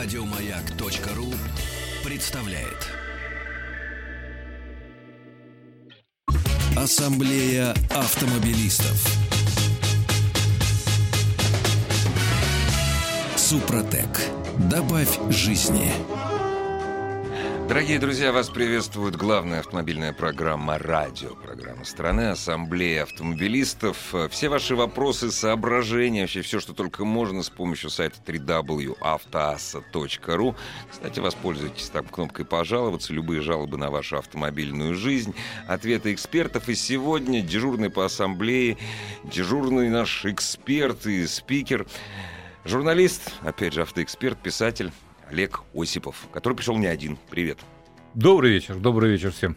Радиомаяк.ру представляет. Ассамблея автомобилистов. Супротек. Добавь жизни. Дорогие друзья, вас приветствует главная автомобильная программа «Радио», программа страны, Ассамблея автомобилистов. Все ваши вопросы, соображения, вообще все, что только можно с помощью сайта www.автоасса.ру. Кстати, воспользуйтесь там кнопкой «Пожаловаться», любые жалобы на вашу автомобильную жизнь, ответы экспертов. И сегодня дежурный по Ассамблее, дежурный наш эксперт и спикер, журналист, опять же, автоэксперт, писатель Олег Осипов, который пришел не один. Привет. Добрый вечер, добрый вечер всем.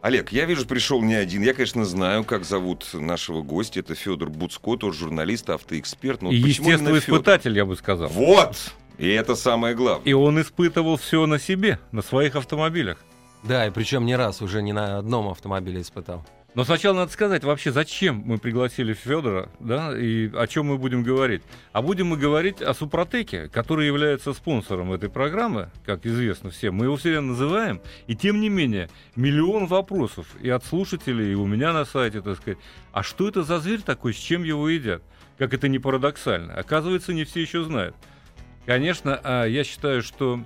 Олег, я вижу, пришел не один. Я, конечно, знаю, как зовут нашего гостя. Это Федор Буцко, тоже журналист, автоэксперт. Но И, естественно, испытатель, я бы сказал. Вот! И это самое главное. И он испытывал все на себе, на своих автомобилях. Да, и причем не раз, уже не на одном автомобиле испытал. Но сначала надо сказать вообще, зачем мы пригласили Федора, да, и о чем мы будем говорить. А будем мы говорить о Супротеке, который является спонсором этой программы, как известно всем. Мы его все время называем, и тем не менее, миллион вопросов и от слушателей, и у меня на сайте, так сказать, а что это за зверь такой, с чем его едят? Как это не парадоксально. Оказывается, не все еще знают. Конечно, а, я считаю, что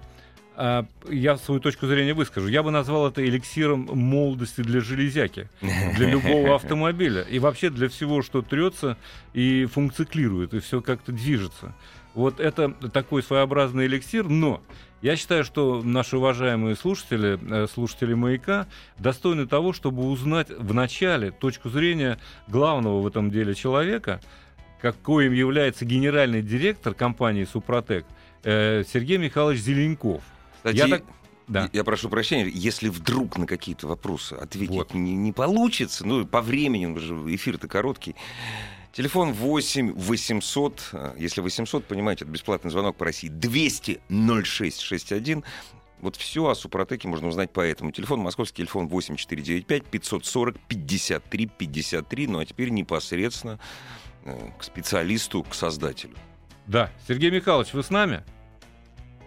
я свою точку зрения выскажу. Я бы назвал это эликсиром молодости для железяки, для любого автомобиля и вообще для всего, что трется и функциклирует, и все как-то движется. Вот это такой своеобразный эликсир, но я считаю, что наши уважаемые слушатели, э, слушатели «Маяка» достойны того, чтобы узнать в начале точку зрения главного в этом деле человека, какой является генеральный директор компании «Супротек», э, Сергей Михайлович Зеленков. Кстати, я, так... да. я прошу прощения, если вдруг на какие-то вопросы ответить вот. не, не получится, ну, по времени, эфир-то короткий, Телефон 8 800, э, если 800, понимаете, это бесплатный звонок по России, 200 0661. Вот все о Супротеке можно узнать по этому телефону. Московский телефон 8495 540 53 53. Ну а теперь непосредственно э, к специалисту, к создателю. Да, Сергей Михайлович, вы с нами?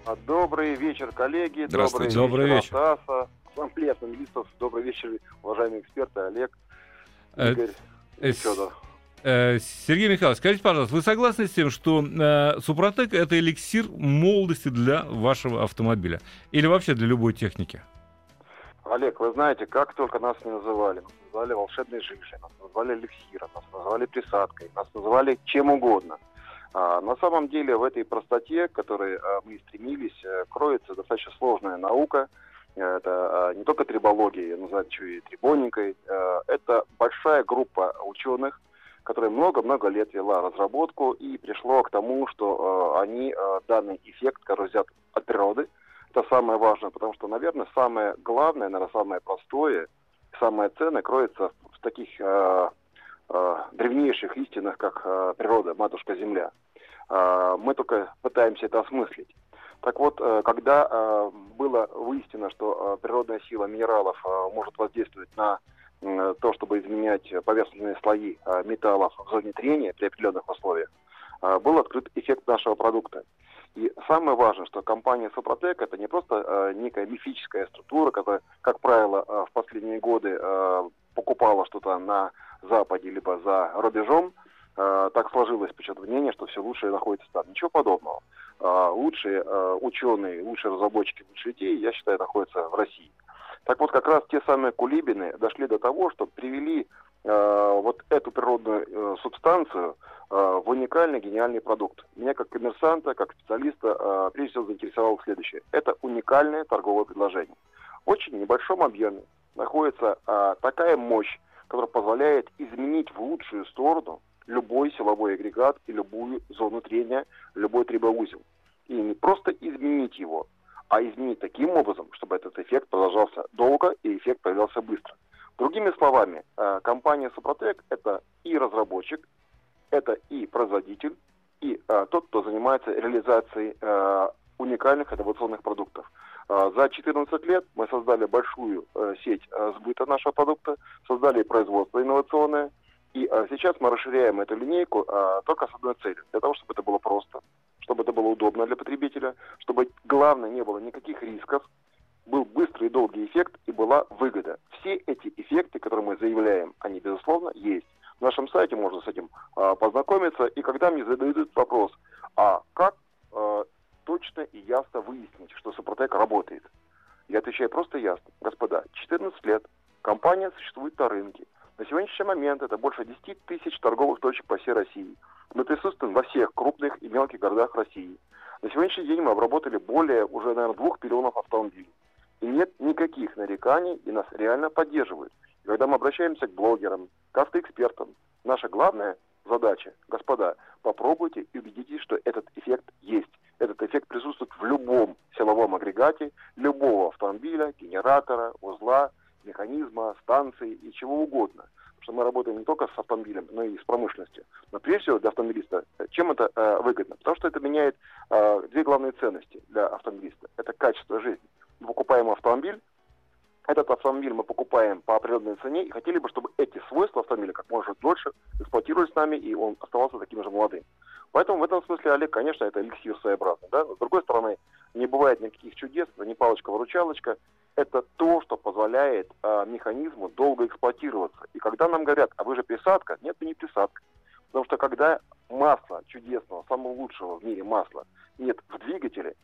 А, добрый вечер, коллеги. Здравствуйте. Добрый вечер. Добрый вечер. Ассамблея автомобилистов. Добрый вечер, уважаемые эксперты. Олег, э, Игорь э, Федор. Э, Сергей Михайлович, скажите, пожалуйста, вы согласны с тем, что э, Супротек это эликсир молодости для вашего автомобиля? Или вообще для любой техники? Олег, вы знаете, как только нас не называли, нас называли волшебной жижей, нас называли эликсиром, нас называли присадкой, нас называли чем угодно – на самом деле в этой простоте, к которой а, мы стремились, э, кроется достаточно сложная наука. Это а, не только трибология, называют еще и трибоникой. Это большая группа ученых, которая много-много лет вела разработку и пришло к тому, что они данный эффект, который взят от природы, это самое важное, потому что, наверное, самое главное, наверное, самое простое, самое ценное кроется в таких Э, древнейших истинах, как э, природа, матушка Земля. Э, мы только пытаемся это осмыслить. Так вот, когда было выяснено, что природная сила минералов может воздействовать на то, чтобы изменять поверхностные слои металлов в зоне трения при определенных условиях, был открыт эффект нашего продукта. И самое важное, что компания Супротек это не просто некая мифическая структура, которая, как правило, в последние годы покупала что-то на Западе, либо за рубежом, э, так сложилось мнение, что все лучшее находится там. Ничего подобного. Э, лучшие э, ученые, лучшие разработчики, лучшие идеи, я считаю, находятся в России. Так вот, как раз те самые кулибины дошли до того, что привели вот эту природную субстанцию в уникальный гениальный продукт. Меня как коммерсанта, как специалиста, прежде всего заинтересовало следующее. Это уникальное торговое предложение. Очень небольшом объеме находится э, такая мощь, которая позволяет изменить в лучшую сторону любой силовой агрегат и любую зону трения, любой трибоузел. И не просто изменить его, а изменить таким образом, чтобы этот эффект продолжался долго и эффект появлялся быстро. Другими словами, э, компания Супротек – это и разработчик, это и производитель, и э, тот, кто занимается реализацией э, уникальных инновационных продуктов. А, за 14 лет мы создали большую э, сеть э, сбыта нашего продукта, создали производство инновационное, и а, сейчас мы расширяем эту линейку а, только с одной целью, для того, чтобы это было просто, чтобы это было удобно для потребителя, чтобы, главное, не было никаких рисков, был быстрый и долгий эффект и была выгода. Все эти эффекты, которые мы заявляем, они, безусловно, есть. На нашем сайте можно с этим а, познакомиться. И когда мне задают вопрос, а как точно и ясно выяснить, что Супротек работает? Я отвечаю просто ясно. Господа, 14 лет компания существует на рынке. На сегодняшний момент это больше 10 тысяч торговых точек по всей России. Мы присутствуем во всех крупных и мелких городах России. На сегодняшний день мы обработали более уже, наверное, двух миллионов автомобилей. И нет никаких нареканий, и нас реально поддерживают. И когда мы обращаемся к блогерам, к автоэкспертам, наша главная задача, господа, попробуйте и убедитесь, что этот эффект есть. Этот эффект присутствует в любом силовом агрегате, любого автомобиля, генератора, узла, механизма, станции и чего угодно. Потому что мы работаем не только с автомобилем, но и с промышленностью. Но прежде всего для автомобилиста, э, чем это э, выгодно? Потому что это меняет э, две главные ценности для автомобилиста. Это качество жизни. Мы покупаем автомобиль, этот автомобиль мы покупаем по определенной цене и хотели бы, чтобы эти свойства автомобиля как можно дольше эксплуатировались с нами, и он оставался таким же молодым. Поэтому в этом смысле, Олег, конечно, это эликсир своеобразный. Да? с другой стороны, не бывает никаких чудес, это не палочка-выручалочка. Это то, что позволяет э, механизму долго эксплуатироваться. И когда нам говорят, а вы же присадка, нет, это не присадка. Потому что когда масла чудесного, самого лучшего в мире масла нет в двигателе,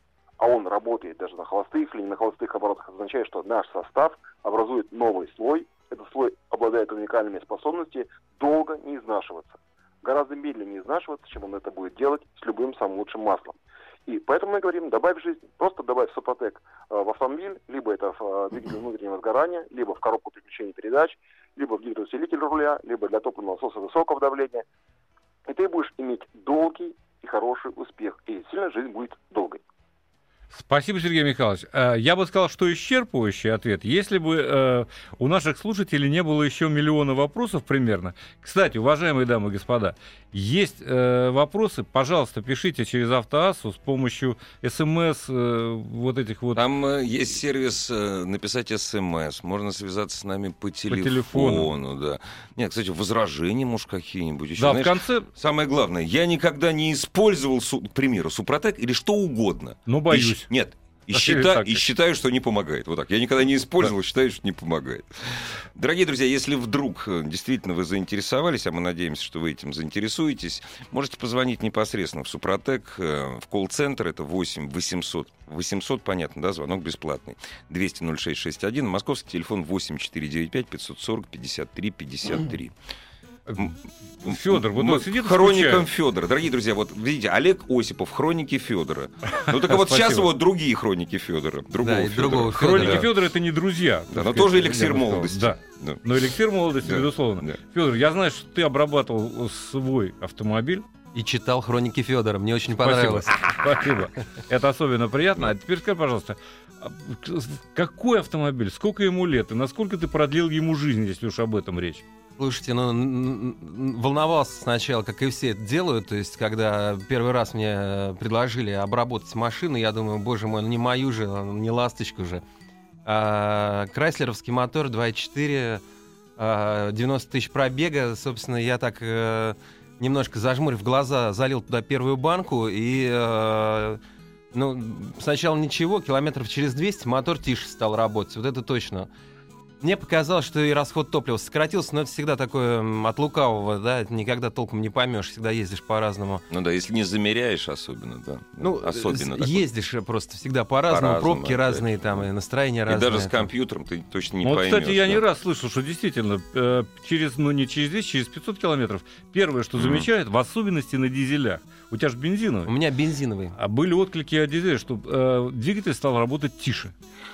а он работает даже на холостых или не на холостых оборотах, означает, что наш состав образует новый слой. Этот слой обладает уникальными способностями долго не изнашиваться. Гораздо медленнее изнашиваться, чем он это будет делать с любым самым лучшим маслом. И поэтому мы говорим, добавь жизнь, просто добавь Супротек э, в автомобиль, либо это в э, двигатель внутреннего сгорания, либо в коробку переключения передач, либо в двигатель усилитель руля, либо для топливного насоса высокого давления. И ты будешь иметь долгий и хороший успех, и действительно жизнь будет долгой. Спасибо, Сергей Михайлович. Э, я бы сказал, что исчерпывающий ответ, если бы э, у наших слушателей не было еще миллиона вопросов примерно. Кстати, уважаемые дамы и господа, есть э, вопросы, пожалуйста, пишите через Автоассу с помощью СМС вот этих вот... Там есть сервис написать СМС, можно связаться с нами по телефону. По телефону. Да. Нет, кстати, возражения, может, какие-нибудь еще. Да, Знаешь, в конце... Самое главное, я никогда не использовал, к примеру, Супротек или что угодно. Ну, боюсь. И, нет, и, счита, и считаю, что не помогает. Вот так. Я никогда не использовал, считаю, что не помогает. Дорогие друзья, если вдруг э, действительно вы заинтересовались, а мы надеемся, что вы этим заинтересуетесь, можете позвонить непосредственно в Супротек, э, в колл-центр, это 8 800, 800, понятно, да, звонок бесплатный, 200 0661, московский телефон 8 495 540 53 53. Федор, вот он сидит Хроникам Федора. Дорогие друзья, вот видите, Олег Осипов, хроники Федора. Ну так вот сейчас вот другие хроники Федора. Другого Федора. Хроники Федора это не друзья. Да, но тоже эликсир молодости. Да. Но эликсир молодости, безусловно. Федор, я знаю, что ты обрабатывал свой автомобиль. И читал хроники Федора. Мне очень понравилось. Спасибо. Это особенно приятно. А теперь скажи, пожалуйста, а какой автомобиль, сколько ему лет и насколько ты продлил ему жизнь, если уж об этом речь? Слушайте, ну, волновался сначала, как и все это делают. То есть, когда первый раз мне предложили обработать машину, я думаю, боже мой, ну не мою же, не ласточку же. А, Крайслеровский мотор 2.4, а, 90 тысяч пробега. Собственно, я так а, немножко зажмурив глаза, залил туда первую банку и... А, ну, сначала ничего, километров через 200 мотор тише стал работать, вот это точно. Мне показалось, что и расход топлива сократился, но это всегда такое от лукавого, да, никогда толком не поймешь, всегда ездишь по-разному. Ну да, если не замеряешь особенно, да. Ну, особенно ездишь такой. просто всегда по-разному, по пробки разные там, и настроение разное. И даже с компьютером ты точно не ну, поймешь. Кстати, я да. не раз слышал, что действительно э, через, ну не через 200, через 500 километров, первое, что mm-hmm. замечают, в особенности на дизелях, у тебя же бензиновый. У меня бензиновый. А были отклики от дизеля, что э, двигатель стал работать тише.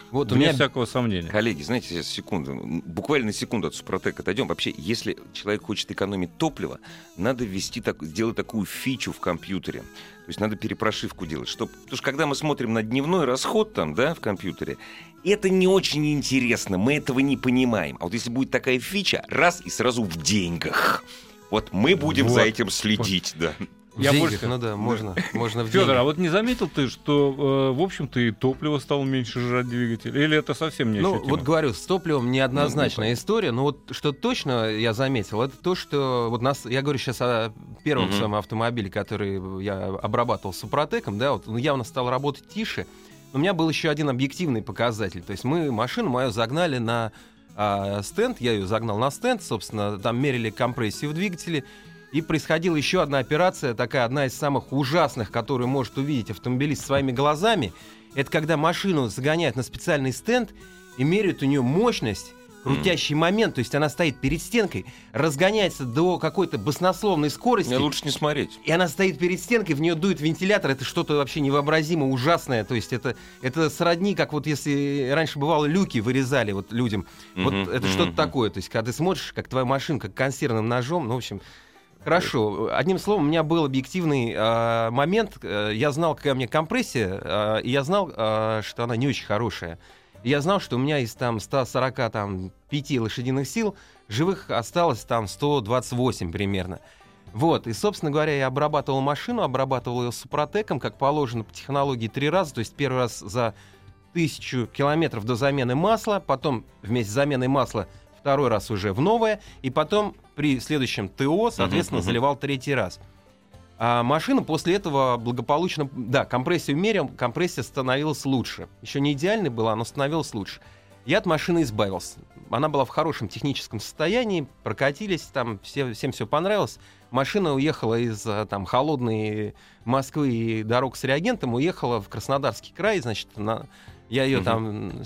Вот Вне у меня всякого сомнения. Коллеги, знаете, сейчас секунду, буквально секунду от Супротека отойдем. Вообще, если человек хочет экономить топливо, надо ввести так, сделать такую фичу в компьютере. То есть надо перепрошивку делать. Чтоб, потому что когда мы смотрим на дневной расход там, да, в компьютере, это не очень интересно, мы этого не понимаем. А вот если будет такая фича, раз и сразу в деньгах. Вот мы будем вот. за этим следить, да. Я деньгах, больше... ну да, можно, можно в Федор, а вот не заметил ты, что, э, в общем-то, и топливо стало меньше жрать двигатель? Или это совсем не Ну, вот говорю, с топливом неоднозначная ну, история, но вот что точно я заметил, это то, что вот нас, я говорю сейчас о первом mm-hmm. своем автомобиле, который я обрабатывал Супротеком, да, вот он явно стал работать тише. У меня был еще один объективный показатель. То есть мы машину мою загнали на а, стенд, я ее загнал на стенд, собственно, там мерили компрессию в двигателе. И происходила еще одна операция, такая одна из самых ужасных, которую может увидеть автомобилист своими глазами. Это когда машину загоняют на специальный стенд и меряют у нее мощность крутящий mm. момент, то есть она стоит перед стенкой, разгоняется до какой-то баснословной скорости. Мне лучше не смотреть. И она стоит перед стенкой, в нее дует вентилятор, это что-то вообще невообразимо ужасное, то есть это, это сродни, как вот если раньше бывало люки вырезали вот людям, mm-hmm. вот это mm-hmm. что-то такое, то есть когда ты смотришь, как твоя машинка консервным ножом, ну, в общем, Хорошо. Одним словом, у меня был объективный э, момент. Я знал, какая у меня компрессия, э, и я знал, э, что она не очень хорошая я знал, что у меня из там 145 лошадиных сил живых осталось там 128 примерно. Вот, и, собственно говоря, я обрабатывал машину, обрабатывал ее супротеком, как положено по технологии три раза, то есть первый раз за тысячу километров до замены масла, потом вместе с заменой масла второй раз уже в новое, и потом при следующем ТО, соответственно, uh-huh, uh-huh. заливал третий раз. А машина после этого благополучно, да, компрессию мерил, компрессия становилась лучше. Еще не идеальной была, но становилась лучше. Я от машины избавился. Она была в хорошем техническом состоянии, прокатились, там все, всем все понравилось. Машина уехала из там, холодной Москвы и дорог с реагентом, уехала в Краснодарский край, значит, на, я ее угу. там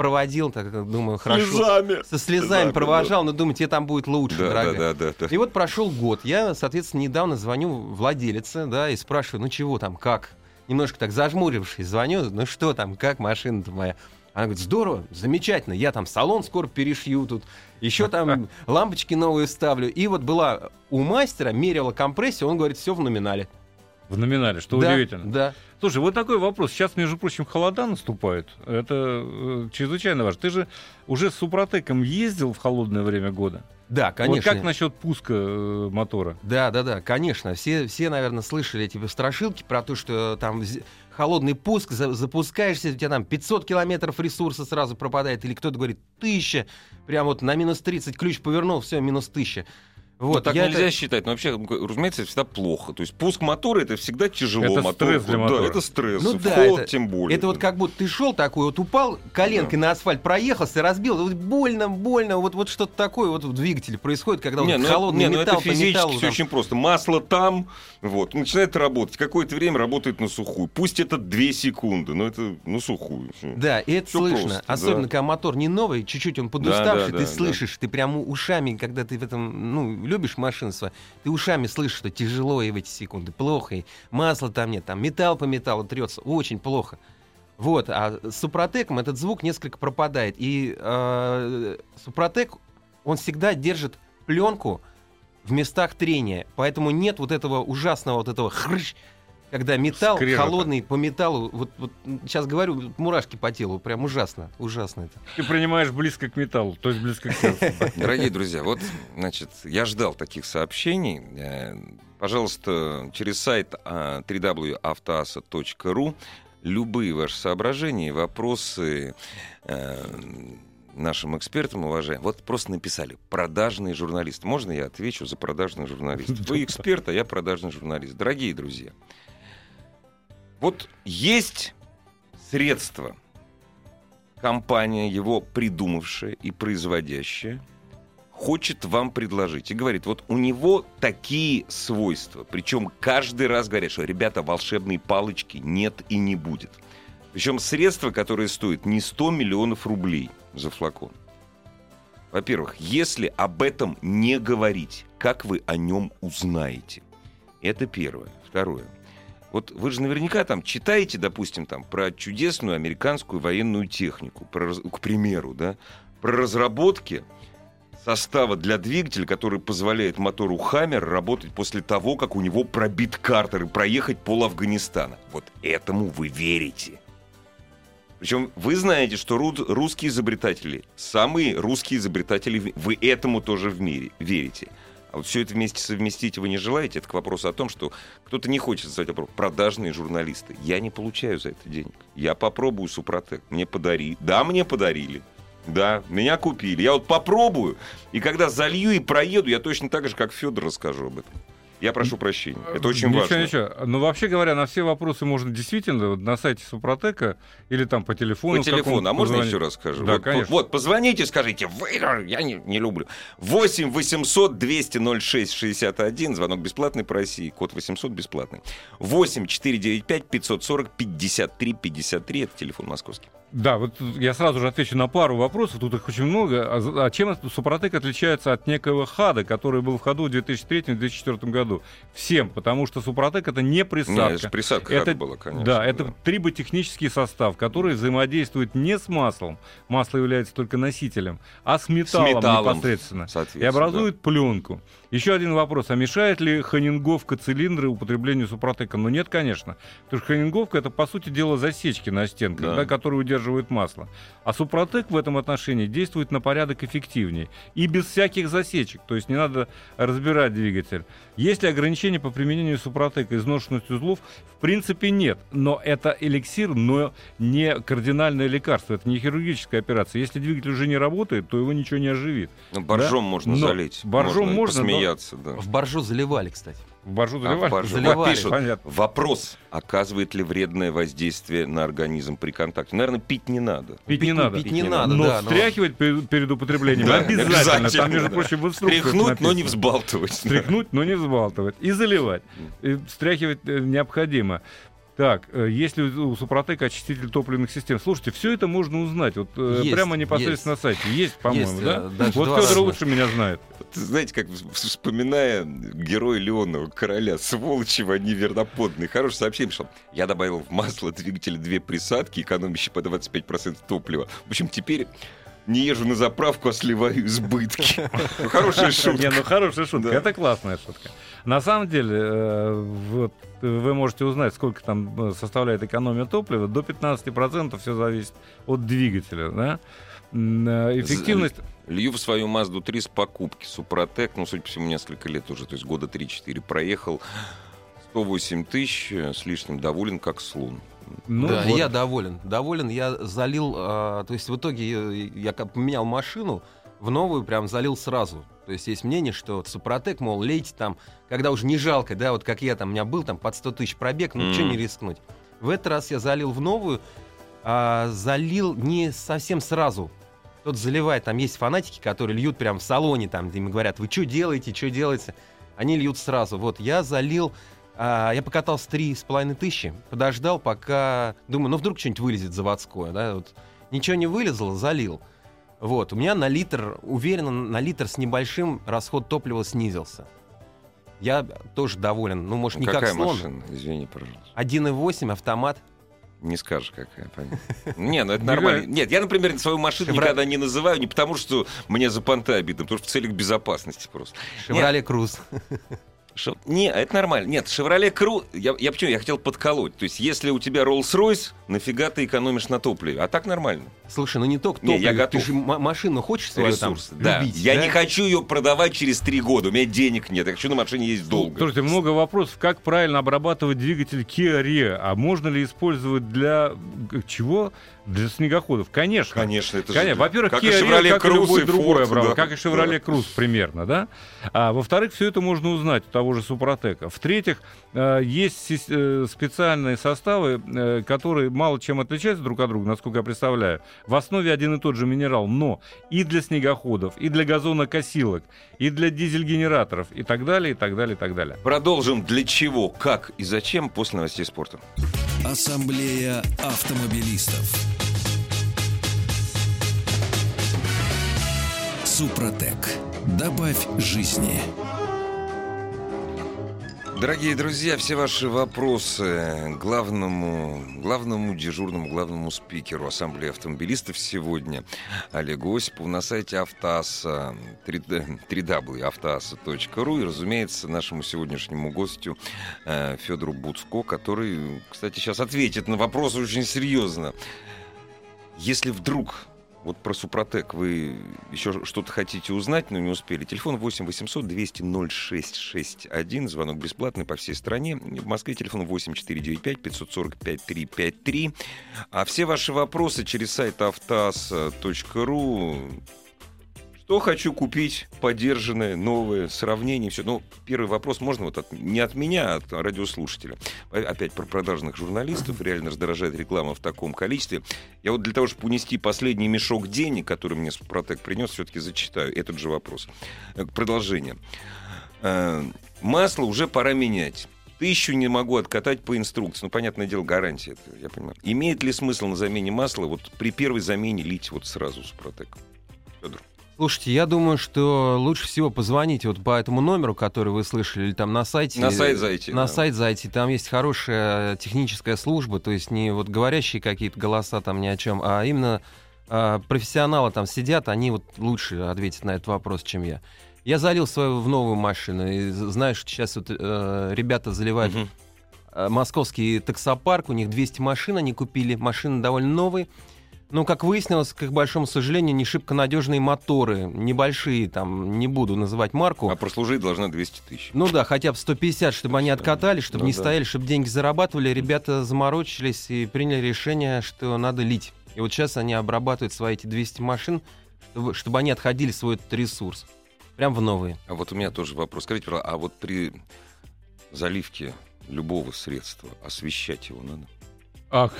проводил, так думаю, хорошо. Слезами. Со слезами да, провожал, да. но думаю, тебе там будет лучше, да, дорогая. Да, да, да, да. И вот прошел год. Я, соответственно, недавно звоню владелице, да, и спрашиваю, ну чего там, как? Немножко так зажмурившись, звоню, ну что там, как машина-то моя? Она говорит, здорово, замечательно, я там салон скоро перешью тут, еще там лампочки новые ставлю. И вот была у мастера, мерила компрессию, он говорит, все в номинале. В номинале, что да, удивительно. Да. Слушай, вот такой вопрос. Сейчас, между прочим, холода наступает. Это э, чрезвычайно важно. Ты же уже с Супротеком ездил в холодное время года? Да, конечно. Вот как насчет пуска э, мотора? Да, да, да, конечно. Все, все, наверное, слышали эти страшилки про то, что там холодный пуск, за, запускаешься, у тебя там 500 километров ресурса сразу пропадает, или кто-то говорит 1000, прям вот на минус 30 ключ повернул, все, минус 1000. Вот, ну, так нельзя это... считать. Но вообще, разумеется, это всегда плохо. То есть пуск мотора это всегда тяжело. Это мотор, стресс для мотора. Да, это стресс. Ну, в да, холод это, тем более. Это вот как будто ты шел такой, вот упал коленкой да. на асфальт, проехался, разбил. Вот больно, больно. Вот, вот что-то такое вот в двигателе происходит, когда не, вот ну, холодный не, металл ну, это физически металлу, все там... очень просто. Масло там, вот, начинает работать. Какое-то время работает на сухую. Пусть это 2 секунды, но это на сухую. Да, и это все слышно. Просто, Особенно, да. когда мотор не новый, чуть-чуть он подуставший, да, да, ты да, слышишь, да. ты прямо ушами, когда ты в этом, ну, любишь машину свою, ты ушами слышишь, что тяжело и в эти секунды, плохо, и масла там нет, там металл по металлу трется, очень плохо. Вот, а с Супротеком этот звук несколько пропадает. И э, Супротек, он всегда держит пленку в местах трения. Поэтому нет вот этого ужасного вот этого хрыщ, когда металл Скрежета. холодный по металлу, вот, вот сейчас говорю, мурашки по телу, прям ужасно, ужасно это. Ты принимаешь близко к металлу, то есть близко к сердцу. Дорогие друзья, вот, значит, я ждал таких сообщений. Э, пожалуйста, через сайт а, www.автоаса.ру любые ваши соображения, вопросы э, нашим экспертам, уважаемым, вот просто написали «продажный журналист». Можно я отвечу за продажный журналист? Вы эксперт, а я продажный журналист. Дорогие друзья, вот есть средства, компания, его придумавшая и производящая, хочет вам предложить и говорит, вот у него такие свойства. Причем каждый раз говорят, что, ребята, волшебной палочки нет и не будет. Причем средства, которые стоят не 100 миллионов рублей за флакон. Во-первых, если об этом не говорить, как вы о нем узнаете? Это первое. Второе. Вот вы же наверняка там читаете, допустим, там про чудесную американскую военную технику, про, к примеру, да, про разработки состава для двигателя, который позволяет мотору Хаммер работать после того, как у него пробит картер и проехать пол Афганистана. Вот этому вы верите. Причем вы знаете, что русские изобретатели, самые русские изобретатели, вы этому тоже в мире верите. А вот все это вместе совместить вы не желаете? Это к вопросу о том, что кто-то не хочет задать вопрос. Продажные журналисты. Я не получаю за это денег. Я попробую Супротек. Мне подари. Да, мне подарили. Да, меня купили. Я вот попробую. И когда залью и проеду, я точно так же, как Федор, расскажу об этом. Я прошу прощения. Это очень ничего, важно. Ничего. Но ну, вообще говоря, на все вопросы можно действительно вот, на сайте Супротека или там по телефону. По телефону. А можно еще раз скажу? Да, вот, конечно. Вот, позвоните, скажите, вы, я не, не люблю. 8 800 200 06 61, звонок бесплатный по России, код 800 бесплатный. 8 495 540 53 53, это телефон московский. Да, вот я сразу же отвечу на пару вопросов, тут их очень много. А, а чем Супротек отличается от некого ХАДа, который был в ходу в 2003-2004 году? Всем, потому что Супротек это не присадка. Нет, присадка это, была, конечно. Да, это да. триботехнический состав, который взаимодействует не с маслом, масло является только носителем, а с металлом, с металлом непосредственно. И образует да. пленку. Еще один вопрос. А мешает ли ханинговка цилиндры употреблению Супротека? Ну нет, конечно. Потому что ханинговка это, по сути дела, засечки на стенках, да. Да, которые удерживают масло. А Супротек в этом отношении действует на порядок эффективнее. И без всяких засечек. То есть не надо разбирать двигатель. Есть ли ограничения по применению Супротека? Изношенность узлов? В принципе нет. Но это эликсир, но не кардинальное лекарство. Это не хирургическая операция. Если двигатель уже не работает, то его ничего не оживит. Ну, боржом да? можно но залить. Боржом можно, можно смеяться, да. В боржу заливали, кстати. В боржу заливали? А в боржу. заливали. Пишут, Понятно. Вопрос, оказывает ли вредное воздействие на организм при контакте. Наверное, пить не надо. Пить, не надо. Пить не надо, Но да, встряхивать но... перед употреблением обязательно. Там, между прочим, в инструкциях Стряхнуть, но не взбалтывать. Стряхнуть, но не взбалтывать. И заливать. И встряхивать э, необходимо. Так, э, есть ли у Супротека очиститель топливных систем? Слушайте, все это можно узнать. Вот э, есть, прямо непосредственно есть. на сайте. Есть, по-моему, есть, да? да? Вот Федор лучше меня знает. Знаете, как вспоминая героя Леонова, короля, сволочи они верноподные. Хорошее сообщение что Я добавил в масло двигателя две присадки, экономящие по 25% топлива. В общем, теперь не езжу на заправку, а сливаю избытки. Ну, хорошая шутка. Не, ну хорошая шутка. Это классная шутка. На самом деле, э, вот вы можете узнать, сколько там э, составляет экономия топлива. До 15% все зависит от двигателя. Да? Э, эффективность... Лью в свою Мазду 3 с покупки. Супротек, ну, судя по всему, несколько лет уже, то есть года 3-4 проехал. 108 тысяч с лишним, доволен как слон. Ну, да, вот. я доволен. Доволен, я залил, а, то есть в итоге я, я поменял машину в новую, прям залил сразу. То есть есть мнение, что Супротек, мол, лейте там, когда уже не жалко, да, вот как я там, у меня был там под 100 тысяч пробег, ну mm. что не рискнуть. В этот раз я залил в новую, а, залил не совсем сразу. Тот заливает, там есть фанатики, которые льют прям в салоне, там, им говорят, вы что делаете, что делаете? Они льют сразу. Вот, я залил, а, я покатался три с половиной тысячи, подождал, пока, думаю, ну вдруг что-нибудь вылезет заводское, да, вот. Ничего не вылезло, залил. Вот, у меня на литр, уверенно, на литр с небольшим расход топлива снизился. Я тоже доволен. Ну, может, не Какая как слон. машина? Извини, пожалуйста. 1,8 автомат. Не скажешь, какая, понятно. Не, ну это нормально. Нет, я, например, свою машину никогда не называю, не потому что мне за понты обидно, потому что в целях безопасности просто. Шевроле Круз. Шо... Не, это нормально. Нет, Chevrolet Cruze, я, я почему? Я хотел подколоть. То есть, если у тебя Rolls-Royce, нафига ты экономишь на топливе? А так нормально. Слушай, ну не только топливо, не, я готов. ты же машину хочешь свою Ресурс, там да. любить, Я да? не хочу ее продавать через три года, у меня денег нет, я хочу на машине ездить долго. Слушайте, много вопросов, как правильно обрабатывать двигатель Kia Rio, а можно ли использовать для чего? Для снегоходов, конечно. Конечно, это конечно. Же... Во-первых, как Kia Rio, как и любой другой, Ford, да, как и Chevrolet да. Cruze примерно, да? А во-вторых, все это можно узнать у того же Супротека. В-третьих, э, есть э, специальные составы, э, которые мало чем отличаются друг от друга, насколько я представляю. В основе один и тот же минерал, но и для снегоходов, и для газонокосилок, и для дизель-генераторов, и так далее, и так далее, и так далее. Продолжим для чего, как и зачем после новостей спорта. Ассамблея автомобилистов. Супротек. Добавь жизни. Дорогие друзья, все ваши вопросы главному, главному дежурному, главному спикеру Ассамблеи автомобилистов сегодня, Олегу Осипову, на сайте Автоаса, 3w, и, разумеется, нашему сегодняшнему гостю э, Федору Буцко, который, кстати, сейчас ответит на вопрос очень серьезно. Если вдруг вот про Супротек вы еще что-то хотите узнать, но не успели. Телефон 8 800 200 0661. Звонок бесплатный по всей стране. В Москве телефон 8 495 545 353. А все ваши вопросы через сайт автоаз.ру то хочу купить подержанное, новое, сравнение, все. Ну, первый вопрос можно вот от, не от меня, а от радиослушателя. Опять про продажных журналистов. Реально раздражает реклама в таком количестве. Я вот для того, чтобы унести последний мешок денег, который мне Супротек принес, все-таки зачитаю этот же вопрос. Э, продолжение. Э, масло уже пора менять. Тысячу не могу откатать по инструкции. Ну, понятное дело, гарантия. Это, я понимаю. Имеет ли смысл на замене масла вот при первой замене лить вот сразу Супротек? Федор. Слушайте, я думаю, что лучше всего позвонить вот по этому номеру, который вы слышали, или там на сайте. На сайт зайти. На да. сайт зайти. Там есть хорошая техническая служба, то есть не вот говорящие какие-то голоса там ни о чем, а именно э, профессионалы там сидят, они вот лучше ответят на этот вопрос, чем я. Я залил свою в новую машину, и знаешь, сейчас вот э, ребята заливают угу. московский таксопарк, у них 200 машин они купили, машины довольно новые. Ну, как выяснилось, к их большому сожалению, не шибко надежные моторы, небольшие, там, не буду называть марку. А прослужить должна 200 тысяч. Ну да, хотя бы 150, чтобы они откатали, чтобы ну, не да. стояли, чтобы деньги зарабатывали. Ребята заморочились и приняли решение, что надо лить. И вот сейчас они обрабатывают свои эти 200 машин, чтобы, чтобы они отходили свой этот ресурс. Прям в новые. А вот у меня тоже вопрос. Скажите, а вот при заливке любого средства освещать его надо? Ах,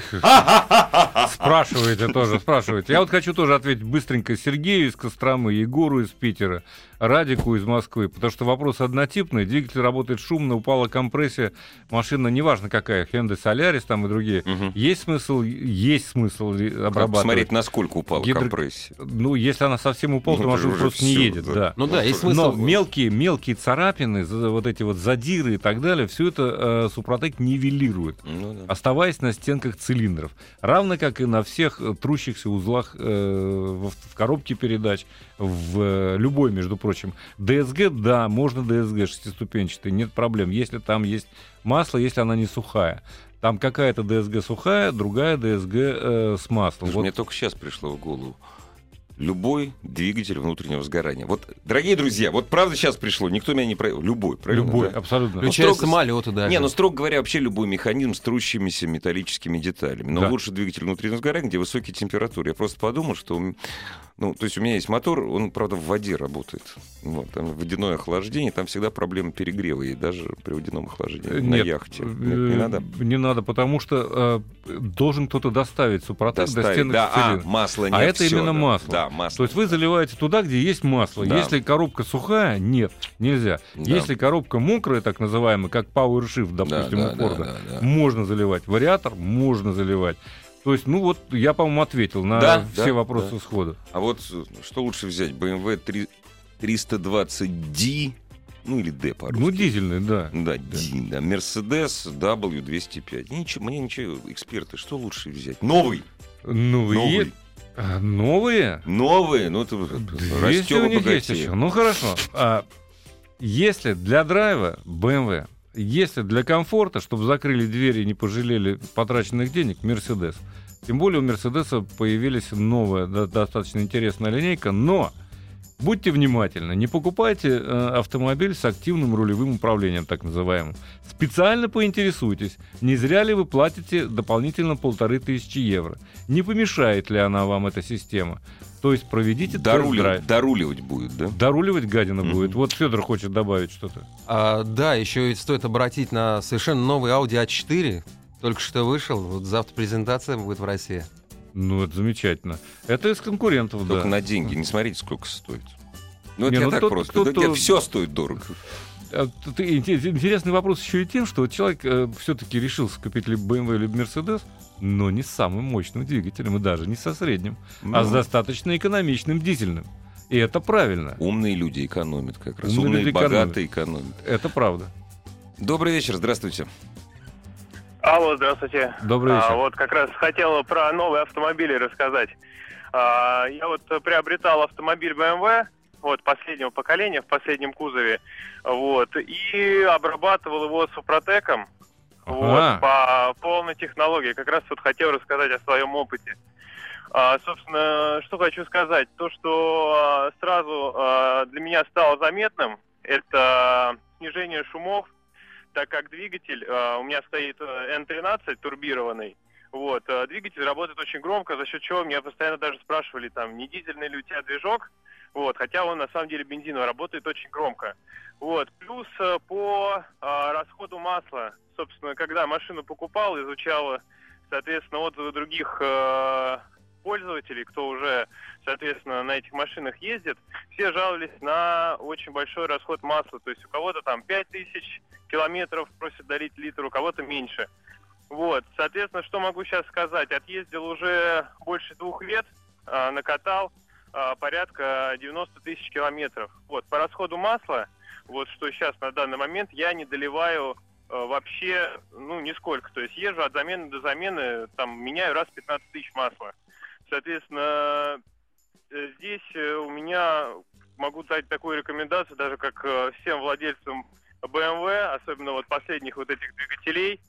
спрашиваете тоже, спрашиваете. Я вот хочу тоже ответить быстренько Сергею из Костромы, Егору из Питера, Радику из Москвы, потому что вопрос однотипный, двигатель работает шумно, упала компрессия, машина, неважно какая, Hyundai Solaris там и другие. Угу. Есть смысл, есть смысл обрабатывать. Смотреть, насколько упала Гидро... компрессия. Ну, если она совсем упала, ну, то машина просто не едет, да. да. Ну да, есть смысл. Но мелкие, мелкие царапины, вот эти вот задиры и так далее, все это э, Супротек нивелирует, ну, да. оставаясь на стенках цилиндров. Равно как и на всех трущихся узлах э, в, в коробке передач, в э, любой, между прочим. ДСГ, да, можно ДСГ шестиступенчатый, нет проблем, если там есть масло, если она не сухая. Там какая-то ДСГ сухая, другая ДСГ э, с маслом. Слушай, вот. Мне только сейчас пришло в голову любой двигатель внутреннего сгорания. Вот, дорогие друзья, вот правда сейчас пришло, никто меня не про... Любой, правильно? Любой, да? абсолютно. Включая ну, строго... самолеты даже. Не, ну, строго говоря, вообще любой механизм с трущимися металлическими деталями. Но да. лучше двигатель внутреннего сгорания, где высокие температуры. Я просто подумал, что ну, то есть у меня есть мотор, он, правда, в воде работает. Вот, там водяное охлаждение, там всегда проблема перегрева, и даже при водяном охлаждении Нет, на яхте. Нет, не надо? Не надо, потому что э, должен кто-то доставить супротек доставить, до стенок да, а, масло нет, А это все, именно да, масло. Да, масло. То есть вы заливаете туда, где есть масло. Да. Если коробка сухая, нет, нельзя. Да. Если коробка мокрая, так называемая, как Power Shift, допустим, да, да, у Ford, да, да, да. можно заливать. Вариатор можно заливать. То есть, ну вот, я, по-моему, ответил на да, все да, вопросы да. схода. А вот что лучше взять? BMW 3, 320D, ну или D по-русски. Ну, дизельный, да. Да, D, да. Mercedes W205. Ничего, мне ничего, эксперты, что лучше взять? Новый. Новый. Новый. А, новые? Новые, ну это растем у них есть еще. Ну хорошо. А, если для драйва BMW если для комфорта, чтобы закрыли двери и не пожалели потраченных денег, Мерседес. Тем более у Мерседеса появилась новая, достаточно интересная линейка, но Будьте внимательны, не покупайте э, автомобиль с активным рулевым управлением, так называемым. Специально поинтересуйтесь, не зря ли вы платите дополнительно полторы тысячи евро. Не помешает ли она вам эта система? То есть проведите Доруливать, доруливать будет, да? Доруливать гадина mm-hmm. будет. Вот Федор хочет добавить что-то. А, да, еще ведь стоит обратить на совершенно новый Audi A4. Только что вышел. Вот завтра презентация будет в России. Ну, это замечательно. Это из конкурентов, Только да. на деньги. Не смотрите, сколько стоит. Ну, это Не, ну, так тот, просто. Тот, тот, все стоит дорого. А, интересный вопрос еще и тем, что человек э, все-таки решился купить либо BMW, либо Mercedes, но не с самым мощным двигателем, и даже не со средним, ну. а с достаточно экономичным дизельным. И это правильно. Умные люди экономят как раз. Умные, Умные люди богатые экономят. экономят. Это правда. Добрый вечер, здравствуйте. Алло, здравствуйте. Добрый вечер. А, вот как раз хотел про новые автомобили рассказать. А, я вот приобретал автомобиль BMW, вот последнего поколения в последнем кузове, вот и обрабатывал его супротеком, ага. вот по полной технологии. Как раз вот хотел рассказать о своем опыте. А, собственно, что хочу сказать, то что а, сразу а, для меня стало заметным, это снижение шумов так как двигатель, э, у меня стоит N13 э, турбированный, вот, э, двигатель работает очень громко, за счет чего меня постоянно даже спрашивали, там, не дизельный ли у тебя движок, Вот, хотя он на самом деле бензиновый, работает очень громко. Вот, плюс э, по э, расходу масла, собственно, когда машину покупал, изучал, соответственно, отзывы других э, пользователей, кто уже, соответственно, на этих машинах ездит, все жаловались на очень большой расход масла. То есть у кого-то там 5000 километров просят дарить литр, у кого-то меньше. Вот, соответственно, что могу сейчас сказать? Отъездил уже больше двух лет, э, накатал э, порядка 90 тысяч километров. Вот, по расходу масла, вот что сейчас на данный момент, я не доливаю э, вообще, ну, нисколько. То есть езжу от замены до замены, там, меняю раз 15 тысяч масла. Соответственно, э, здесь э, у меня могу дать такую рекомендацию, даже как э, всем владельцам BMW, особенно вот последних вот этих двигателей,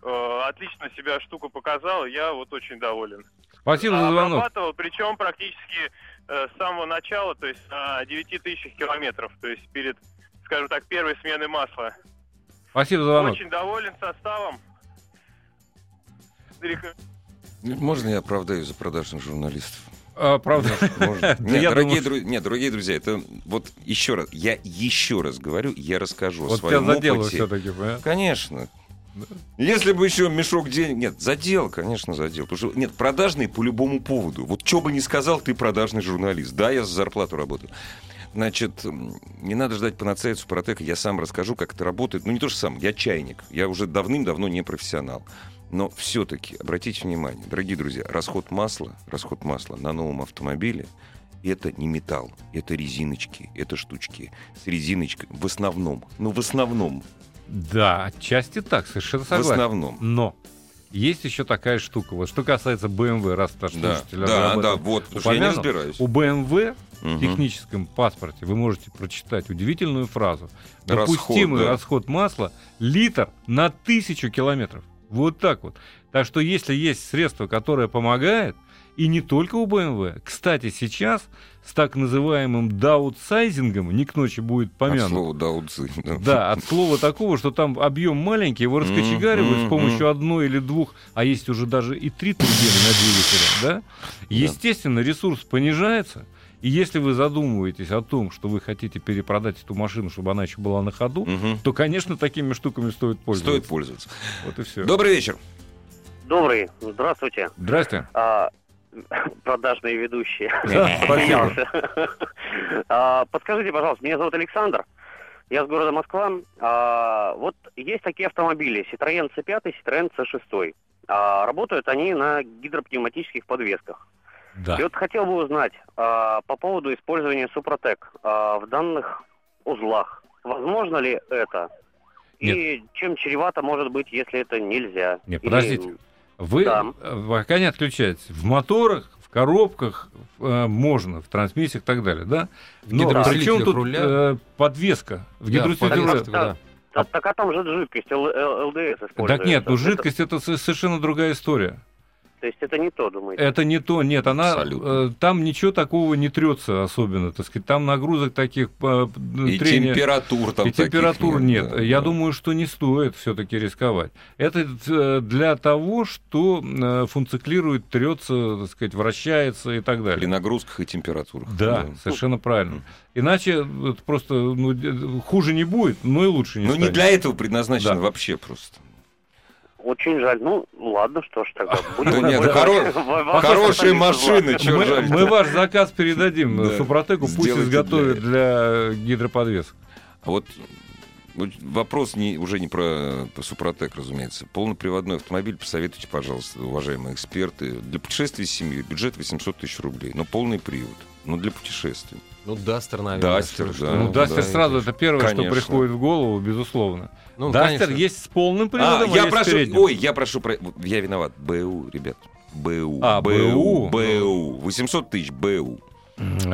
отлично себя штука показала, я вот очень доволен. Спасибо за звонок. Обрабатывал, причем практически с самого начала, то есть на 9 тысячах километров, то есть перед, скажем так, первой сменой масла. Спасибо за звонок. Очень доволен составом. Можно я оправдаю за продажных журналистов? А, правда? Нет, дорогие, думаю... нет, дорогие друзья, это вот еще раз, я еще раз говорю, я расскажу вот о своем тебя опыте. все-таки, Конечно. Если бы еще мешок денег... Нет, задел, конечно, задел. Потому что, нет, продажный по любому поводу. Вот что бы ни сказал, ты продажный журналист. Да, я за зарплату работаю. Значит, не надо ждать панацея Супротека. Я сам расскажу, как это работает. Ну, не то же самое. Я чайник. Я уже давным-давно не профессионал. Но все-таки обратите внимание, дорогие друзья, расход масла, расход масла на новом автомобиле это не металл, это резиночки, это штучки с резиночкой в основном, ну в основном. Да, отчасти так, совершенно согласен. В основном. Но есть еще такая штука. Вот что касается BMW, раз наш да, да, да, вот, упомянул, я не разбираюсь. У BMW угу. в техническом паспорте вы можете прочитать удивительную фразу. Допустимый расход, да. расход масла литр на тысячу километров. Вот так вот. Так что если есть средство, которое помогает, и не только у BMW. Кстати, сейчас с так называемым даутсайзингом, не к ночи будет помянут. От слова даутсы. Да. от слова такого, что там объем маленький, его раскочегаривают с помощью одной или двух, а есть уже даже и три турбины на двигателе, да? Естественно, ресурс понижается, и если вы задумываетесь о том, что вы хотите перепродать эту машину, чтобы она еще была на ходу, угу. то, конечно, такими штуками стоит пользоваться. Стоит пользоваться. Вот и все. Добрый вечер. Добрый. Здравствуйте. Здрасте. А, продажные ведущие. Спасибо. А, подскажите, пожалуйста, меня зовут Александр. Я с города Москва. А, вот есть такие автомобили. Citroёn C5, Citroёn C6. А, работают они на гидропневматических подвесках. Да. И вот хотел бы узнать а, по поводу использования Супротек а, в данных узлах. Возможно ли это? Нет. И чем чревато может быть, если это нельзя? Нет, подождите. Или... Вы да. пока не отключаетесь. В моторах, в коробках э, можно, в трансмиссиях и так далее, да? Но да. причем тут э, подвеска в да, гидроусилителе да. А, так а там же жидкость, ЛДС используется. Так нет, ну жидкость это совершенно другая история. То есть это не то, думаете? Это не то, нет, она э, там ничего такого не трется особенно, так сказать, там нагрузок таких э, и трения, температур там и температур нет. нет. Да, Я да. думаю, что не стоит все-таки рисковать. Это э, для того, что функционирует, трется, так сказать, вращается и так далее. При нагрузках и температурах. Да, да. совершенно правильно. Иначе просто ну, хуже не будет, но и лучше не Но станет. не для этого предназначено да. вообще просто. Очень жаль. Ну, ладно, что ж тогда. Будем ну, нет, хорошие машины, мы, мы ваш заказ передадим да. Супротеку, пусть изготовят для, для гидроподвесок. А вот вопрос не, уже не про, про Супротек, разумеется. Полноприводной автомобиль посоветуйте, пожалуйста, уважаемые эксперты. Для путешествий с семьей бюджет 800 тысяч рублей, но полный привод. Ну, для путешествий. Ну, Дастер, наверное. Дастер, да. Ну, Дастер да, сразу это первое, конечно. что приходит в голову, безусловно. Ну, Дастер конечно. есть с полным приводом, а, я а прошу, Ой, я прошу, про... я виноват. БУ, ребят. БУ. А, БУ? БУ. 800 тысяч БУ.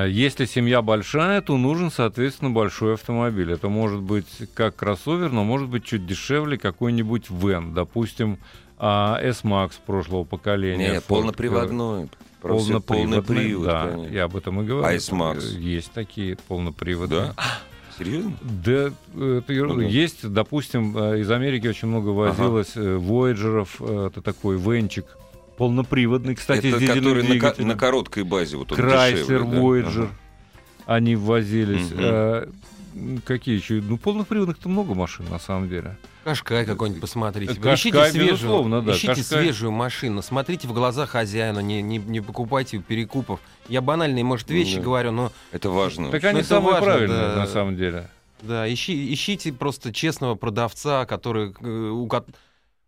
Если семья большая, то нужен, соответственно, большой автомобиль. Это может быть как кроссовер, но может быть чуть дешевле какой-нибудь van, допустим, а, S-Max прошлого поколения. Нет, полноприводной. Полноприводный, полный привод, да, конечно. я об этом и говорю. А S-Max? Есть такие полноприводные. Да? Серьезно? Да, это ерунда. Ну, Есть, допустим, э, из Америки очень много возилось ага. Э, Voyager'ов, это такой венчик, полноприводный, кстати, это который на, на короткой базе. Вот Крайслер, Voyager. Ага. они ввозились. Э, какие еще? Ну, полноприводных-то много машин, на самом деле. Кашкай какой-нибудь посмотрите. Кашкай, ищите свежую, да. ищите Кашкай. свежую машину. Смотрите в глаза хозяина, не, не, не покупайте перекупов. Я банальные, может, вещи Да. говорю, но Это важно. Так они это самые важно, правильные, да. на самом деле. да, ищи, ищите просто честного продавца, который, э, у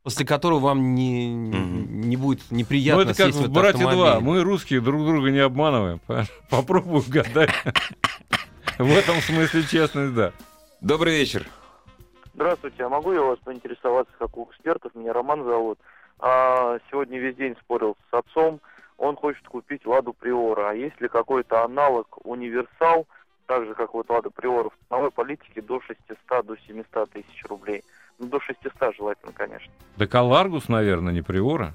после которого вам не, Мгм. не будет Ну, неприятно это как в «Братья 2». автомобиль. Мы, русские, друг друга не обманываем. Попробуй угадать. В этом смысле честность, да. Добрый вечер. Здравствуйте, а могу я у вас поинтересоваться, как у экспертов? Меня Роман зовут. А, сегодня весь день спорил с отцом. Он хочет купить Ладу Приора. А есть ли какой-то аналог универсал, так же, как вот Лада Приора в ценовой политике, до 600, до 700 тысяч рублей? Ну, до 600 желательно, конечно. Да Каларгус, наверное, не Приора.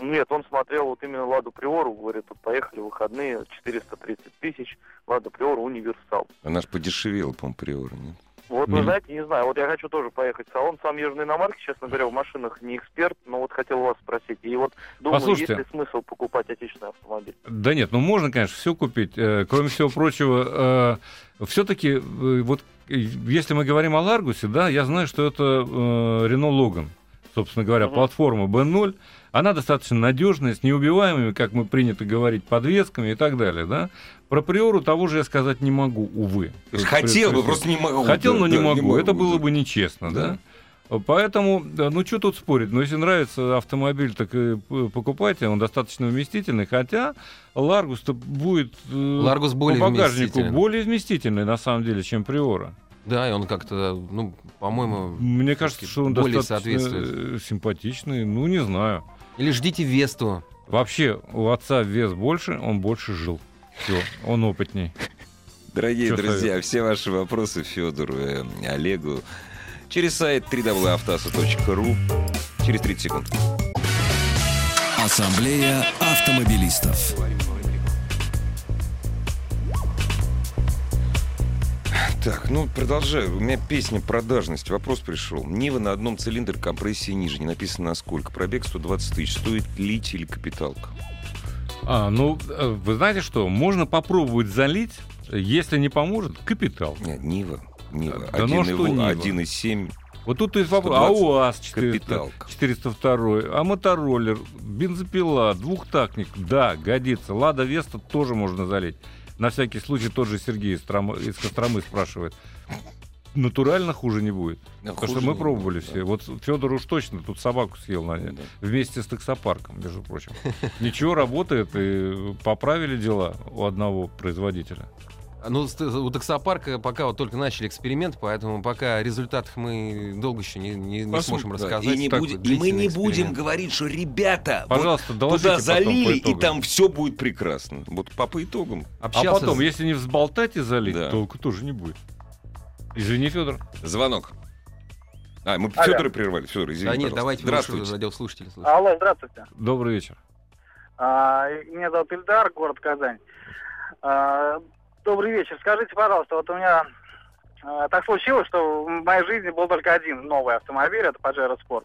Нет, он смотрел вот именно Ладу Приору, говорит, вот поехали в выходные, 430 тысяч, Лада Приора универсал. Она ж подешевела, по-моему, Приора, нет? Вот вы знаете, не знаю, вот я хочу тоже поехать в салон. Сам езжу на иномарке, честно говоря, в машинах не эксперт, но вот хотел вас спросить. И вот думаю, Послушайте. есть ли смысл покупать отечественный автомобиль? Да нет, ну можно, конечно, все купить. Э, Кроме всего прочего, все-таки, вот э, если мы говорим о Ларгусе, да, я знаю, что это Рено Логан. Собственно говоря, Мгм. платформа B0, она достаточно надежная, с неубиваемыми, как мы принято говорить, подвесками и так далее, да. Про Приору того же я сказать не могу, увы. Хотел бы, просто не могу. Хотел, да, но не да, могу. Это да. было бы нечестно, да? Поэтому, да, ну что тут спорить? Ну, если нравится автомобиль, так и покупайте, он достаточно вместительный, хотя Ларгус-то будет э, Ларгус более по багажнику вместительный. более вместительный, на самом деле, чем Приора. Да, и он как-то, ну, по-моему... Мне кажется, что он более достаточно э, симпатичный, ну, не знаю. Или ждите Весту. Вообще, у отца вес больше, он больше жил. Все, он опытней. Дорогие Чё друзья, советую? все ваши вопросы Федору, э, Олегу через сайт www.автаса.ру через 30 секунд. Ассамблея автомобилистов. Так, ну продолжаю. У меня песня «Продажность». Вопрос пришел. Нива на одном цилиндре, компрессии ниже. Не написано на сколько. Пробег 120 тысяч. Стоит лить или капиталка? А, ну, э, вы знаете что, можно попробовать залить, если не поможет, капитал. Нет, Нива. Нива. Да ну а? 1,7. Вот тут есть вопрос. А 120 УАЗ 400, капиталка. 402, а мотороллер, бензопила, двухтактник, да, годится. Лада Веста тоже можно залить. На всякий случай тот же Сергей из, Костромы спрашивает. Натурально хуже не будет. Потому Хуже что мы пробовали будет, все. да. Вот Федор уж точно тут собаку съел на Да. вместе с таксопарком, между прочим. Ничего, работает, и поправили дела у одного производителя. Ну, у таксопарка пока вот только начали эксперимент, поэтому пока о результатах мы долго еще не, не- не сможем Да, рассказать. И, не Так, будем- и мы не будем эксперимент. говорить, что ребята, вот Пожалуйста, доложите туда залили, и там все будет прекрасно. Вот по, по итогам. А Общался потом, с- если не взболтать и залить, Да. толку тоже не будет. Извини, Федор. Звонок. А, мы Алло. Федора прервали. Федор, извини, Да нет, пожалуйста. давайте Здравствуйте. радиослушатели. Алло, здравствуйте. Добрый вечер. А, меня зовут Ильдар, город Казань. А, добрый вечер. Скажите, пожалуйста, вот у меня а, так случилось, что в моей жизни был только один новый автомобиль, это Pajero Sport.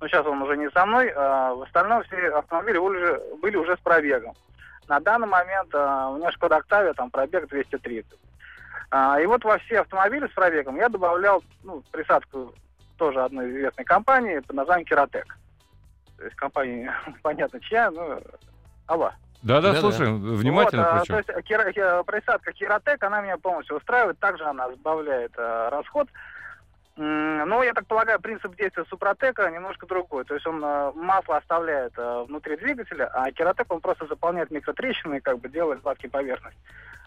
Но сейчас он уже не со мной. а в остальном все автомобили уже, были уже с пробегом. На данный момент а, у меня Шкода Octavia, там пробег 230. А, и вот во все автомобили с пробегом я добавлял ну, присадку тоже одной известной компании под названием Кератек. То есть компания, понятно чья, ну, алло. Да-да, Да-да. слушаем, внимательно Вот, а, причем. то есть кира- ки- присадка Киротек, она меня полностью устраивает. Также она сбавляет э, расход. М, Ну, я так полагаю, принцип действия Супротека немножко другой. То есть он э, масло оставляет э, внутри двигателя, а Кератек он просто заполняет микротрещины и как бы делает гладкие поверхность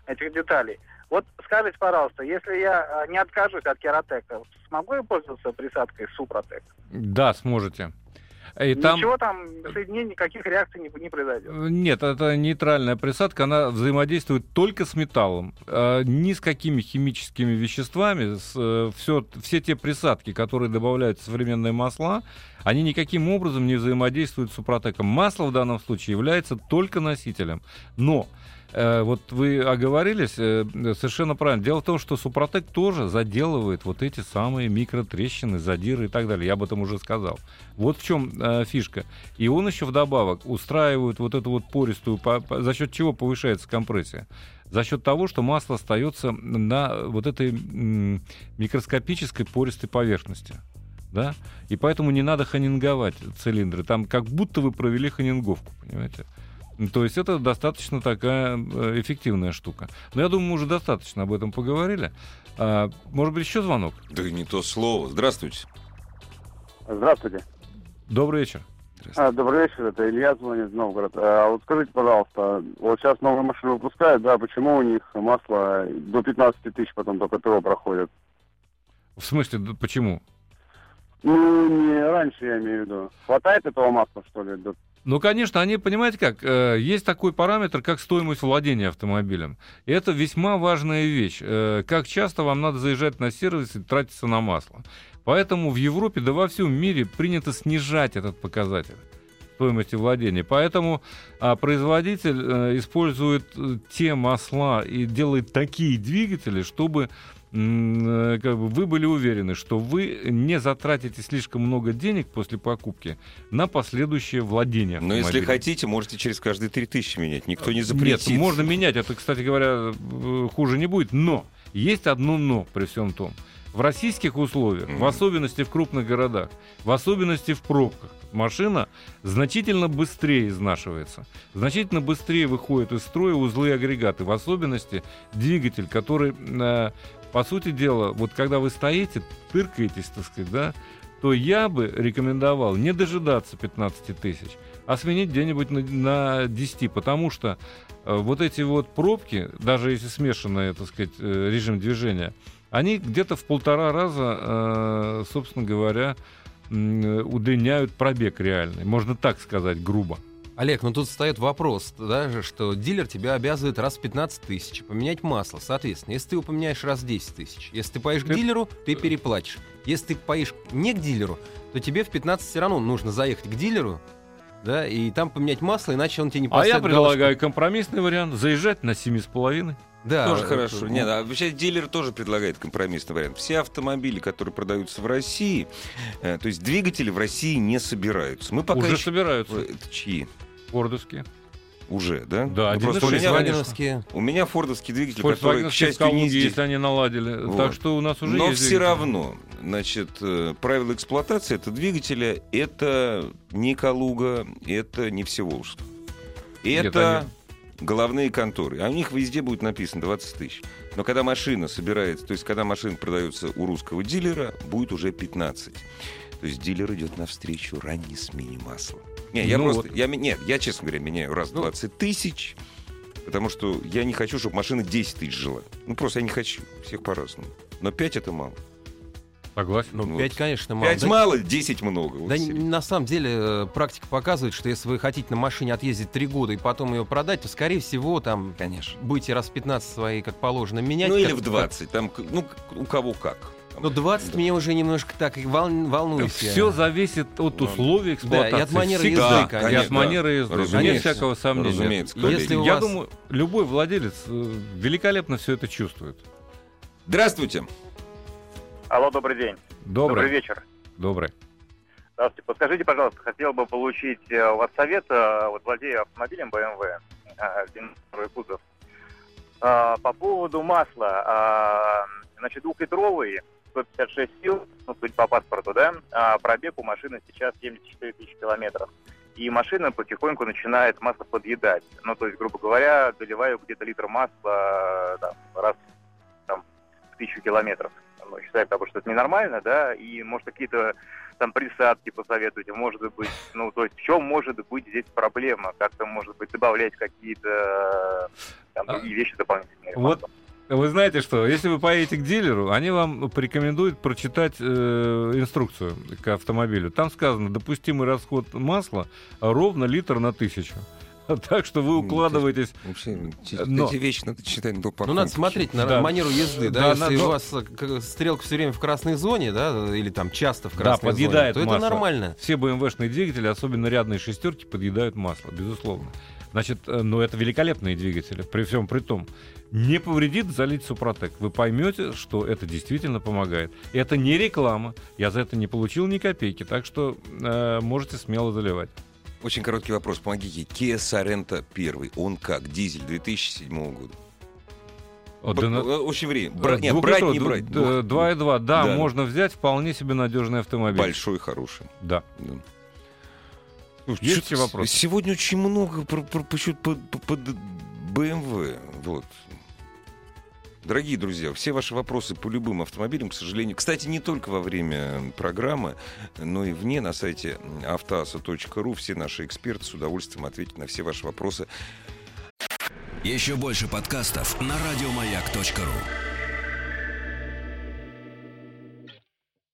этих деталей. Вот скажите, пожалуйста, если я э, не откажусь от Кератека, смогу я пользоваться присадкой Супротек? Да, сможете. И там... Ничего там, соединений, никаких реакций не, не произойдет. Нет, это нейтральная присадка, она взаимодействует только с металлом, э, ни с какими химическими веществами. С, э, все, все те присадки, которые добавляют современные масла, они никаким образом не взаимодействуют с супротеком. Масло в данном случае является только носителем. Но э, вот вы оговорились э, совершенно правильно. Дело в том, что супротек тоже заделывает вот эти самые микротрещины, задиры и так далее. Я об этом уже сказал. Вот в чем э, фишка. И он еще вдобавок устраивает вот эту вот пористую, по- по- за счет чего повышается компрессия. за счет того, что масло остается на вот этой микроскопической пористой поверхности. Да? И поэтому не надо ханинговать цилиндры. Там как будто вы провели ханинговку, понимаете? То есть это достаточно такая э, эффективная штука. Но я думаю, мы уже достаточно об этом поговорили. А, может быть, еще звонок? Да не то слово. Здравствуйте. Здравствуйте. Добрый вечер. А, добрый вечер, это Илья звонит из Новгорода. А, вот скажите, пожалуйста, вот сейчас новые машины выпускают, да, почему у них масло до 15 тысяч потом только ТО проходит? В смысле, почему? Ну, не раньше, я имею в виду. Хватает этого масла, что ли, до ну, конечно, они, понимаете как, э, есть такой параметр, как стоимость владения автомобилем. И это весьма важная вещь. Э, как часто вам надо заезжать на сервис и тратиться на масло. Поэтому в Европе, да во всем мире принято снижать этот показатель стоимости владения. Поэтому а, производитель а, использует те масла и делает такие двигатели, чтобы как бы вы были уверены, что вы не затратите слишком много денег после покупки на последующее владение Но если хотите, можете через каждые 3000 менять. Никто не запретит. Нет, можно менять. Это, кстати говоря, э, хуже не будет. Но есть одно но при всем том. В российских условиях, mm-hmm. в особенности в крупных городах, в особенности в пробках, машина значительно быстрее изнашивается, значительно быстрее выходят из строя узлы и агрегаты, в особенности двигатель, который э, по сути дела, вот когда вы стоите, тыркаетесь, так сказать, да, то я бы рекомендовал не дожидаться 15 тысяч, а сменить где-нибудь на, на 10, потому что э, вот эти вот пробки, даже если смешанный, так сказать, э, режим движения, они где-то в полтора раза, э, собственно говоря, э, удлиняют пробег реальный, можно так сказать, грубо. Олег, ну тут встает вопрос, да, что дилер тебя обязывает раз в 15 тысяч поменять масло. Соответственно, если ты его поменяешь раз в 10 тысяч, если ты поешь к дилеру, ты переплатишь. Если ты поешь не к дилеру, то тебе в 15 все равно нужно заехать к дилеру, да, и там поменять масло, иначе он тебе не поставит А я предлагаю галочку. компромиссный вариант, заезжать на 7,5. Да, тоже хорошо. Ну... Нет, а вообще дилер тоже предлагает компромиссный вариант. Все автомобили, которые продаются в России, э, то есть двигатели в России не собираются. Мы пока Уже еще... собираются. Это чьи? Фордовские. Уже, да? Да, ну, просто у меня, у меня фордовский двигатель, который, к счастью, не здесь. если они наладили. Вот. Так что у нас уже Но есть все двигатель. равно, значит, э, правила эксплуатации этого двигателя — это не Калуга, это не Всеволожск. Это головные конторы. А у них везде будет написано 20 тысяч. Но когда машина собирается, то есть когда машина продается у русского дилера, будет уже 15. То есть дилер идет навстречу ранней смене масла. Не, я ну просто, вот. я, нет, я, честно говоря, меняю раз в 20 ну. тысяч, потому что я не хочу, чтобы машина 10 тысяч жила. Ну, просто я не хочу. Всех по-разному. Но 5 это мало. Согласен. Ну, 5, конечно, мало. 5 да, мало, 10 много. Вот да, на самом деле, э, практика показывает, что если вы хотите на машине отъездить 3 года и потом ее продать, то, скорее всего, там конечно. будете раз в 15 свои, как положено, менять. Ну, или в 20. Там, ну, у кого как. Ну, 20 да. меня уже немножко так вол... волнует. Все зависит от условий эксплуатации. Да, и от манеры езды, конечно. И от манеры езды. Разумеется. Нет всякого сомнения. Разумеется. Если Я вас... думаю, любой владелец э, великолепно все это чувствует. Здравствуйте. Алло, добрый день. Добрый. Добрый вечер. Добрый. Здравствуйте. Подскажите, пожалуйста, хотел бы получить э, у вас совет, э, вот владея автомобилем BMW, второй кузов, по поводу масла. Значит, двухлитровый 156 сил, ну, судя по паспорту, да, а пробег у машины сейчас 74 тысячи километров. И машина потихоньку начинает масло подъедать. Ну, то есть, грубо говоря, доливаю где-то литр масла там, раз там, в тысячу километров. Ну, считаю, потому что это ненормально, да, и, может, какие-то там присадки посоветуйте, может быть, ну, то есть в чем может быть здесь проблема? Как-то, может быть, добавлять какие-то там, а, другие вещи дополнительные? Вот, вы знаете что, если вы поедете к дилеру, они вам порекомендуют прочитать э, инструкцию к автомобилю. Там сказано, допустимый расход масла ровно литр на тысячу. Так что вы укладываетесь. Вообще, но... Эти вещи надо читать до Ну, надо смотреть на да. манеру езды, да. да Если но... у вас э, стрелка все время в красной зоне, да, или там часто в красной да, подъедает зоне, то масло. это нормально. Все BMW-шные двигатели, особенно рядные шестерки, подъедают масло, безусловно. Значит, э, ну это великолепные двигатели, при всем при том не повредит залить Супротек. Вы поймете, что это действительно помогает. Это не реклама. Я за это не получил ни копейки, так что э, можете смело заливать. Очень короткий вопрос, помогите. Kia Sorento 1, он как? Дизель 2007 года. Да Очень время. Бра- Э, Нет, брать, не брать. д- д- 2,2, да, Да. можно взять вполне себе надежный автомобиль. Большой, хороший. Да. Да. Ну, Есть вопросы? Сегодня очень много про, про, почему-то под, под- под BMW. Вот. Дорогие друзья, все ваши вопросы по любым автомобилям, к сожалению, кстати, не только во время программы, но и вне на сайте автоаса.ру все наши эксперты с удовольствием ответят на все ваши вопросы. Еще больше подкастов на радиомаяк.ру.